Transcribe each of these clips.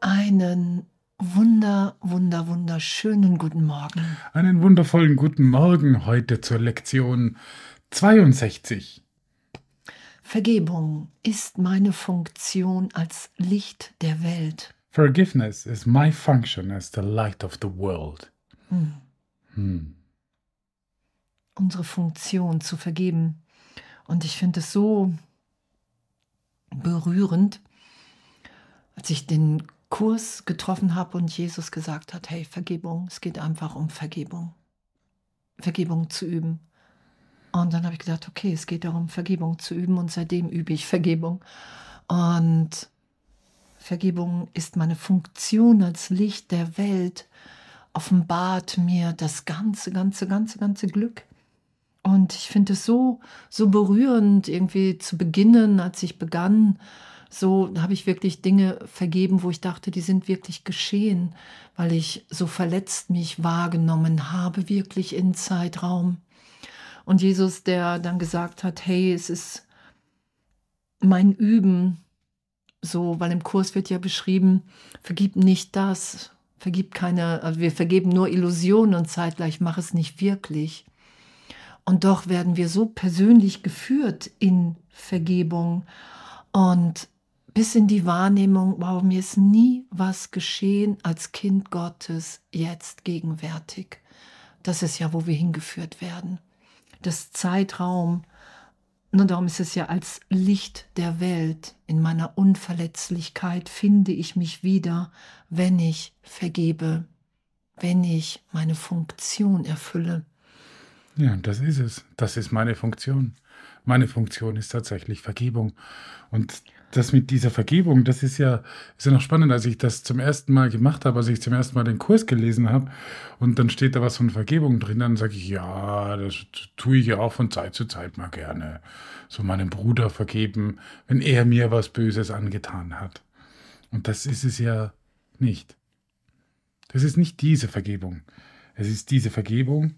Einen wunder, wunder, wunderschönen guten Morgen. Einen wundervollen guten Morgen heute zur Lektion 62. Vergebung ist meine Funktion als Licht der Welt. Forgiveness is my function as the light of the world. Hm. Hm. Unsere Funktion zu vergeben. Und ich finde es so berührend, als ich den Kurs getroffen habe und Jesus gesagt hat, hey, Vergebung, es geht einfach um Vergebung. Vergebung zu üben. Und dann habe ich gedacht, okay, es geht darum, Vergebung zu üben und seitdem übe ich Vergebung. Und Vergebung ist meine Funktion als Licht der Welt, offenbart mir das ganze, ganze, ganze, ganze Glück. Und ich finde es so, so berührend, irgendwie zu beginnen, als ich begann, so habe ich wirklich Dinge vergeben, wo ich dachte, die sind wirklich geschehen, weil ich so verletzt mich wahrgenommen habe, wirklich in Zeitraum. Und Jesus, der dann gesagt hat, hey, es ist mein Üben, so, weil im Kurs wird ja beschrieben, vergib nicht das, vergib keine, also wir vergeben nur Illusionen und zeitgleich mach es nicht wirklich. Und doch werden wir so persönlich geführt in Vergebung und bis in die Wahrnehmung, wow, mir ist nie was geschehen als Kind Gottes jetzt gegenwärtig. Das ist ja, wo wir hingeführt werden. Das Zeitraum, nur darum ist es ja als Licht der Welt. In meiner Unverletzlichkeit finde ich mich wieder, wenn ich vergebe, wenn ich meine Funktion erfülle. Ja, das ist es. Das ist meine Funktion. Meine Funktion ist tatsächlich Vergebung. Und das mit dieser Vergebung, das ist ja, ist ja noch spannend, als ich das zum ersten Mal gemacht habe, als ich zum ersten Mal den Kurs gelesen habe und dann steht da was von Vergebung drin, dann sage ich, ja, das tue ich ja auch von Zeit zu Zeit mal gerne. So meinem Bruder vergeben, wenn er mir was Böses angetan hat. Und das ist es ja nicht. Das ist nicht diese Vergebung. Es ist diese Vergebung,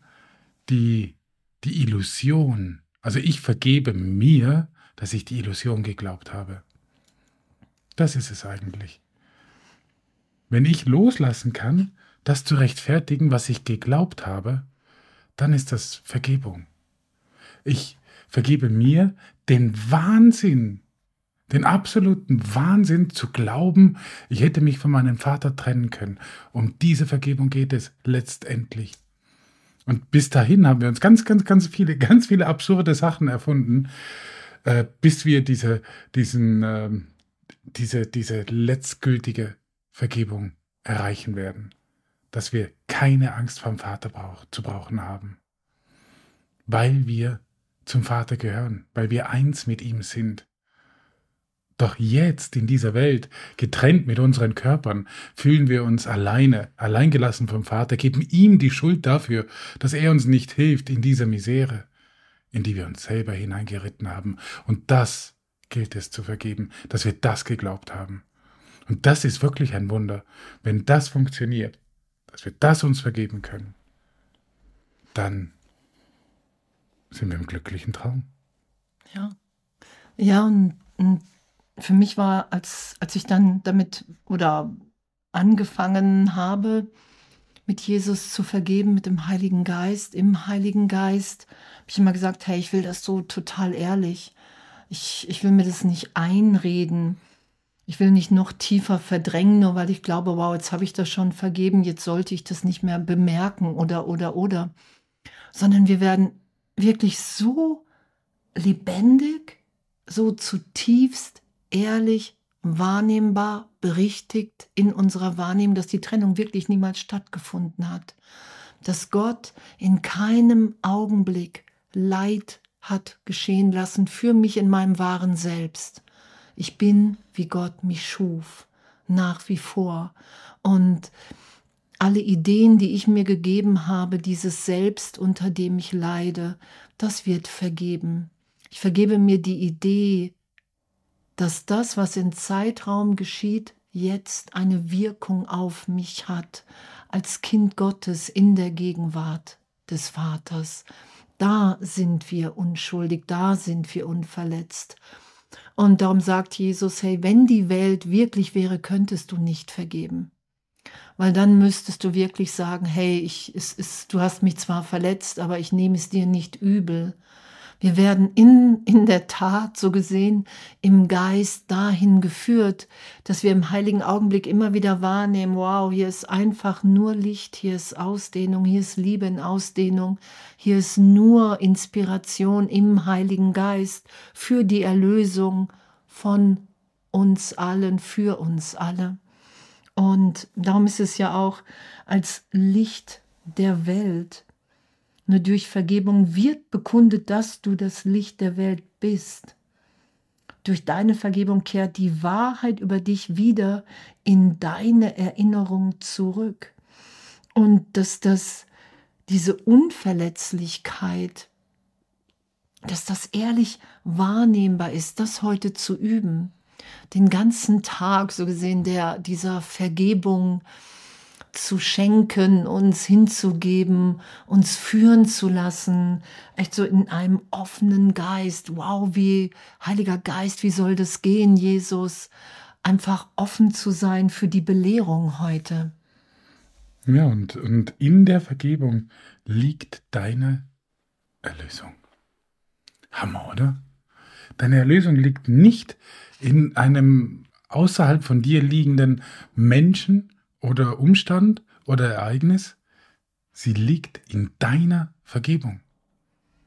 die die Illusion, also ich vergebe mir, dass ich die Illusion geglaubt habe. Das ist es eigentlich. Wenn ich loslassen kann, das zu rechtfertigen, was ich geglaubt habe, dann ist das Vergebung. Ich vergebe mir den Wahnsinn, den absoluten Wahnsinn zu glauben, ich hätte mich von meinem Vater trennen können. Um diese Vergebung geht es letztendlich. Und bis dahin haben wir uns ganz, ganz, ganz viele, ganz viele absurde Sachen erfunden, äh, bis wir diese, diesen, äh, diese, diese letztgültige Vergebung erreichen werden. Dass wir keine Angst vom Vater brauch, zu brauchen haben. Weil wir zum Vater gehören, weil wir eins mit ihm sind. Doch jetzt in dieser Welt, getrennt mit unseren Körpern, fühlen wir uns alleine, alleingelassen vom Vater, geben ihm die Schuld dafür, dass er uns nicht hilft in dieser Misere, in die wir uns selber hineingeritten haben. Und das gilt es zu vergeben, dass wir das geglaubt haben. Und das ist wirklich ein Wunder. Wenn das funktioniert, dass wir das uns vergeben können, dann sind wir im glücklichen Traum. Ja. Ja, und, und für mich war, als, als ich dann damit oder angefangen habe, mit Jesus zu vergeben, mit dem Heiligen Geist, im Heiligen Geist, habe ich immer gesagt, hey, ich will das so total ehrlich. Ich, ich will mir das nicht einreden. Ich will nicht noch tiefer verdrängen, nur weil ich glaube, wow, jetzt habe ich das schon vergeben, jetzt sollte ich das nicht mehr bemerken oder, oder, oder. Sondern wir werden wirklich so lebendig, so zutiefst ehrlich, wahrnehmbar, berichtigt in unserer Wahrnehmung, dass die Trennung wirklich niemals stattgefunden hat. Dass Gott in keinem Augenblick Leid hat geschehen lassen für mich in meinem wahren Selbst. Ich bin, wie Gott mich schuf, nach wie vor. Und alle Ideen, die ich mir gegeben habe, dieses Selbst, unter dem ich leide, das wird vergeben. Ich vergebe mir die Idee, dass das, was im Zeitraum geschieht, jetzt eine Wirkung auf mich hat, als Kind Gottes in der Gegenwart des Vaters. Da sind wir unschuldig, da sind wir unverletzt. Und darum sagt Jesus, hey, wenn die Welt wirklich wäre, könntest du nicht vergeben. Weil dann müsstest du wirklich sagen, hey, ich, es ist, du hast mich zwar verletzt, aber ich nehme es dir nicht übel. Wir werden in, in der Tat, so gesehen, im Geist dahin geführt, dass wir im heiligen Augenblick immer wieder wahrnehmen, wow, hier ist einfach nur Licht, hier ist Ausdehnung, hier ist Liebe in Ausdehnung, hier ist nur Inspiration im Heiligen Geist für die Erlösung von uns allen, für uns alle. Und darum ist es ja auch als Licht der Welt nur durch Vergebung wird bekundet, dass du das Licht der Welt bist. Durch deine Vergebung kehrt die Wahrheit über dich wieder in deine Erinnerung zurück. Und dass das, diese Unverletzlichkeit, dass das ehrlich wahrnehmbar ist, das heute zu üben. Den ganzen Tag, so gesehen, der dieser Vergebung, zu schenken, uns hinzugeben, uns führen zu lassen, echt so in einem offenen Geist. Wow, wie Heiliger Geist, wie soll das gehen, Jesus? Einfach offen zu sein für die Belehrung heute. Ja, und, und in der Vergebung liegt deine Erlösung. Hammer, oder? Deine Erlösung liegt nicht in einem außerhalb von dir liegenden Menschen, oder Umstand oder Ereignis, sie liegt in deiner Vergebung.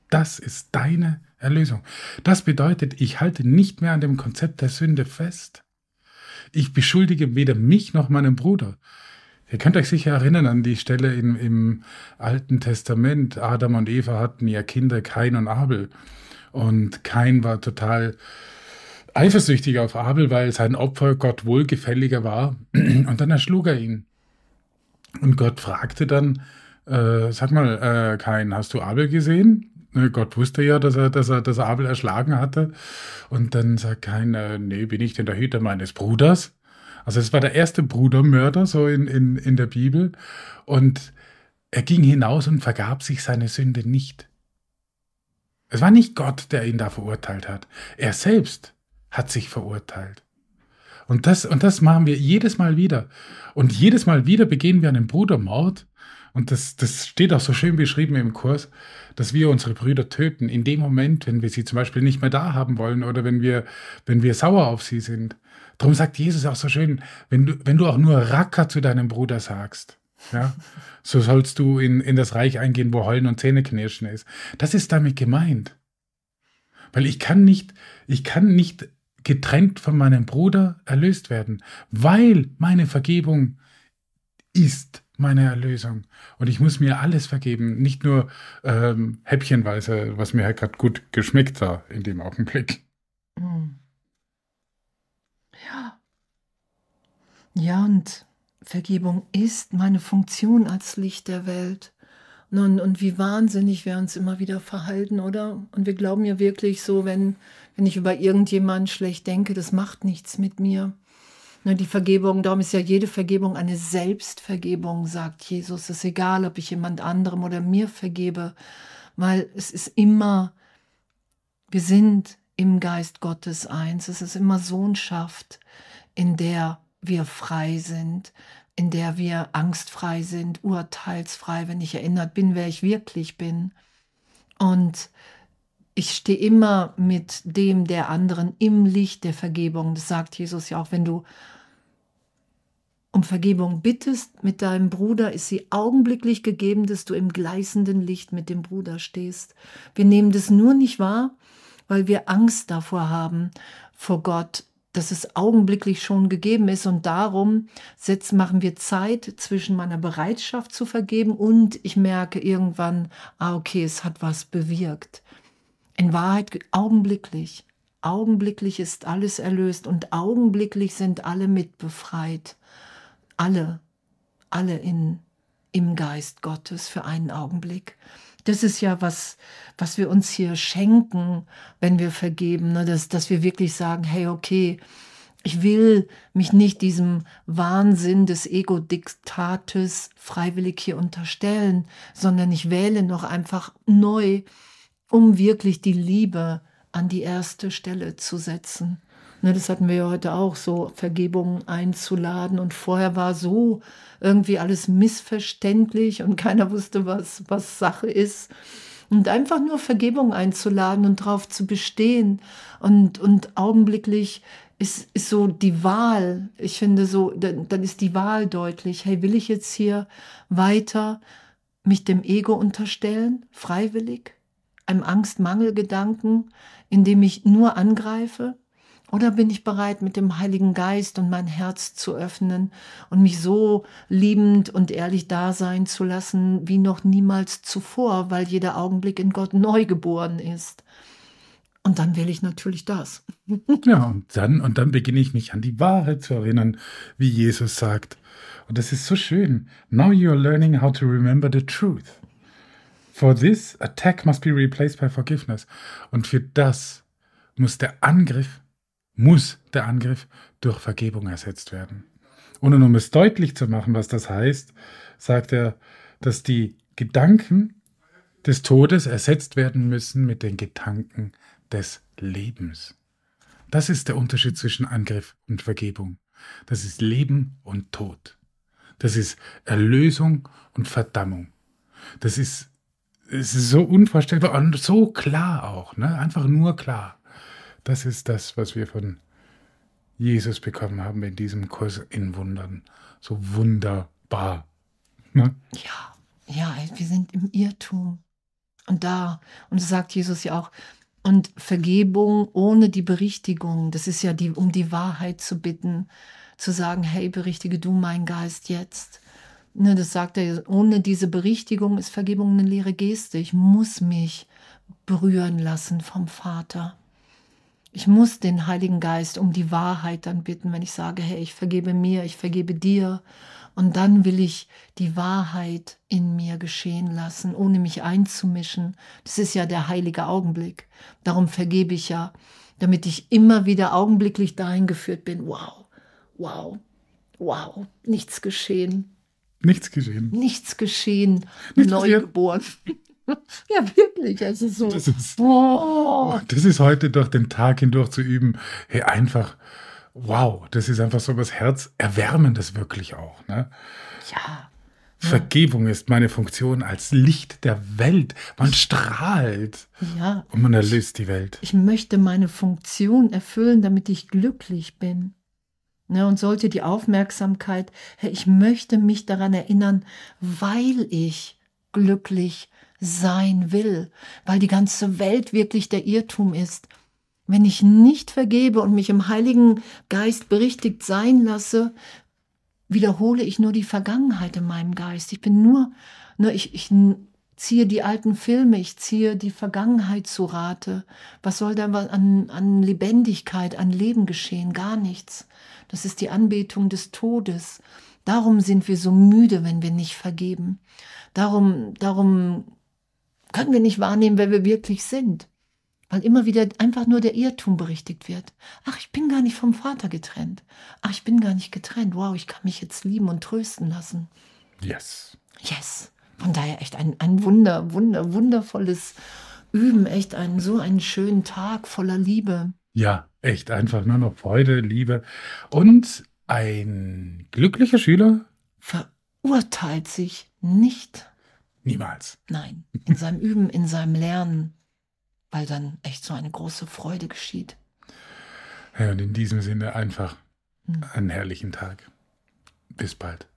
Das ist deine Erlösung. Das bedeutet, ich halte nicht mehr an dem Konzept der Sünde fest. Ich beschuldige weder mich noch meinen Bruder. Ihr könnt euch sicher erinnern an die Stelle im, im Alten Testament. Adam und Eva hatten ja Kinder, Kain und Abel. Und Kain war total eifersüchtig auf Abel, weil sein Opfer Gott wohlgefälliger war. Und dann erschlug er ihn. Und Gott fragte dann, äh, sag mal, äh, Kain, hast du Abel gesehen? Ne, Gott wusste ja, dass er, dass er, dass Abel erschlagen hatte. Und dann sagt Kain, äh, nee, bin ich denn der Hüter meines Bruders? Also es war der erste Brudermörder so in, in, in der Bibel. Und er ging hinaus und vergab sich seine Sünde nicht. Es war nicht Gott, der ihn da verurteilt hat. Er selbst hat sich verurteilt. Und das, und das machen wir jedes Mal wieder. Und jedes Mal wieder begehen wir einen Brudermord. Und das, das steht auch so schön beschrieben im Kurs, dass wir unsere Brüder töten in dem Moment, wenn wir sie zum Beispiel nicht mehr da haben wollen oder wenn wir, wenn wir sauer auf sie sind. Darum sagt Jesus auch so schön, wenn du, wenn du auch nur Racker zu deinem Bruder sagst, ja, so sollst du in, in das Reich eingehen, wo Heulen und Zähneknirschen ist. Das ist damit gemeint. Weil ich kann nicht, ich kann nicht getrennt von meinem Bruder erlöst werden, weil meine Vergebung ist meine Erlösung. Und ich muss mir alles vergeben, nicht nur ähm, häppchenweise, was mir halt gerade gut geschmeckt hat in dem Augenblick. Hm. Ja. Ja, und Vergebung ist meine Funktion als Licht der Welt. Und, und wie wahnsinnig wir uns immer wieder verhalten, oder? Und wir glauben ja wirklich so, wenn, wenn ich über irgendjemanden schlecht denke, das macht nichts mit mir. Ne, die Vergebung, darum ist ja jede Vergebung eine Selbstvergebung, sagt Jesus. Es ist egal, ob ich jemand anderem oder mir vergebe, weil es ist immer, wir sind im Geist Gottes eins. Es ist immer Sohnschaft, in der wir frei sind in der wir angstfrei sind, urteilsfrei, wenn ich erinnert bin, wer ich wirklich bin. Und ich stehe immer mit dem der anderen im Licht der Vergebung. Das sagt Jesus ja auch, wenn du um Vergebung bittest mit deinem Bruder, ist sie augenblicklich gegeben, dass du im gleißenden Licht mit dem Bruder stehst. Wir nehmen das nur nicht wahr, weil wir Angst davor haben, vor Gott dass es augenblicklich schon gegeben ist und darum setzen, machen wir Zeit zwischen meiner Bereitschaft zu vergeben und ich merke irgendwann, ah okay, es hat was bewirkt. In Wahrheit augenblicklich, augenblicklich ist alles erlöst und augenblicklich sind alle mitbefreit. Alle, alle in, im Geist Gottes für einen Augenblick. Das ist ja was, was wir uns hier schenken, wenn wir vergeben, ne? dass, dass wir wirklich sagen, hey, okay, Ich will mich nicht diesem Wahnsinn des Ego-Diktates freiwillig hier unterstellen, sondern ich wähle noch einfach neu, um wirklich die Liebe an die erste Stelle zu setzen. Ne, das hatten wir ja heute auch, so Vergebung einzuladen. Und vorher war so irgendwie alles missverständlich und keiner wusste, was, was Sache ist. Und einfach nur Vergebung einzuladen und darauf zu bestehen und, und augenblicklich ist, ist so die Wahl. Ich finde so, dann, dann ist die Wahl deutlich. Hey, will ich jetzt hier weiter mich dem Ego unterstellen, freiwillig, einem Angst-Mangel-Gedanken, indem ich nur angreife? Oder bin ich bereit, mit dem Heiligen Geist und mein Herz zu öffnen und mich so liebend und ehrlich da sein zu lassen wie noch niemals zuvor, weil jeder Augenblick in Gott neu geboren ist? Und dann wähle ich natürlich das. ja, und dann, und dann beginne ich mich an die Wahrheit zu erinnern, wie Jesus sagt. Und das ist so schön. Now you are learning how to remember the truth. For this, attack must be replaced by forgiveness. Und für das muss der Angriff muss der Angriff durch Vergebung ersetzt werden. Und um es deutlich zu machen, was das heißt, sagt er, dass die Gedanken des Todes ersetzt werden müssen mit den Gedanken des Lebens. Das ist der Unterschied zwischen Angriff und Vergebung. Das ist Leben und Tod. Das ist Erlösung und Verdammung. Das ist, es ist so unvorstellbar und so klar auch, ne? einfach nur klar. Das ist das, was wir von Jesus bekommen haben in diesem Kurs in Wundern. So wunderbar. Ne? Ja, ja, wir sind im Irrtum. Und da, und so sagt Jesus ja auch, und Vergebung ohne die Berichtigung, das ist ja die, um die Wahrheit zu bitten, zu sagen, hey, berichtige du meinen Geist jetzt. Ne, das sagt er, ohne diese Berichtigung ist Vergebung eine leere Geste. Ich muss mich berühren lassen vom Vater. Ich muss den Heiligen Geist um die Wahrheit dann bitten, wenn ich sage, hey, ich vergebe mir, ich vergebe dir. Und dann will ich die Wahrheit in mir geschehen lassen, ohne mich einzumischen. Das ist ja der heilige Augenblick. Darum vergebe ich ja, damit ich immer wieder augenblicklich dahin geführt bin. Wow, wow, wow, nichts geschehen. Nichts geschehen. Nichts geschehen. Nichts Neugeboren. Ja, wirklich. Also so. Das ist, oh. das ist heute durch den Tag hindurch zu üben. Hey, einfach, wow, das ist einfach so was Herzerwärmendes wirklich auch. Ne? Ja. Vergebung ist meine Funktion als Licht der Welt. Man strahlt. Ja. Und man erlöst die Welt. Ich möchte meine Funktion erfüllen, damit ich glücklich bin. Ja, und sollte die Aufmerksamkeit, ich möchte mich daran erinnern, weil ich glücklich sein will, weil die ganze Welt wirklich der Irrtum ist. Wenn ich nicht vergebe und mich im Heiligen Geist berichtigt sein lasse, wiederhole ich nur die Vergangenheit in meinem Geist. Ich bin nur, nur ich, ich ziehe die alten Filme, ich ziehe die Vergangenheit zu Rate. Was soll da an, an Lebendigkeit, an Leben geschehen? Gar nichts. Das ist die Anbetung des Todes. Darum sind wir so müde, wenn wir nicht vergeben. Darum, darum können wir nicht wahrnehmen, wer wir wirklich sind. Weil immer wieder einfach nur der Irrtum berichtigt wird. Ach, ich bin gar nicht vom Vater getrennt. Ach, ich bin gar nicht getrennt. Wow, ich kann mich jetzt lieben und trösten lassen. Yes. Yes. Von daher echt ein, ein Wunder, Wunder, wundervolles Üben. Echt einen, so einen schönen Tag voller Liebe. Ja, echt einfach nur noch Freude, Liebe. Und ein glücklicher Schüler verurteilt sich nicht. Niemals. Nein, in seinem Üben, in seinem Lernen, weil dann echt so eine große Freude geschieht. Ja, und in diesem Sinne einfach hm. einen herrlichen Tag. Bis bald.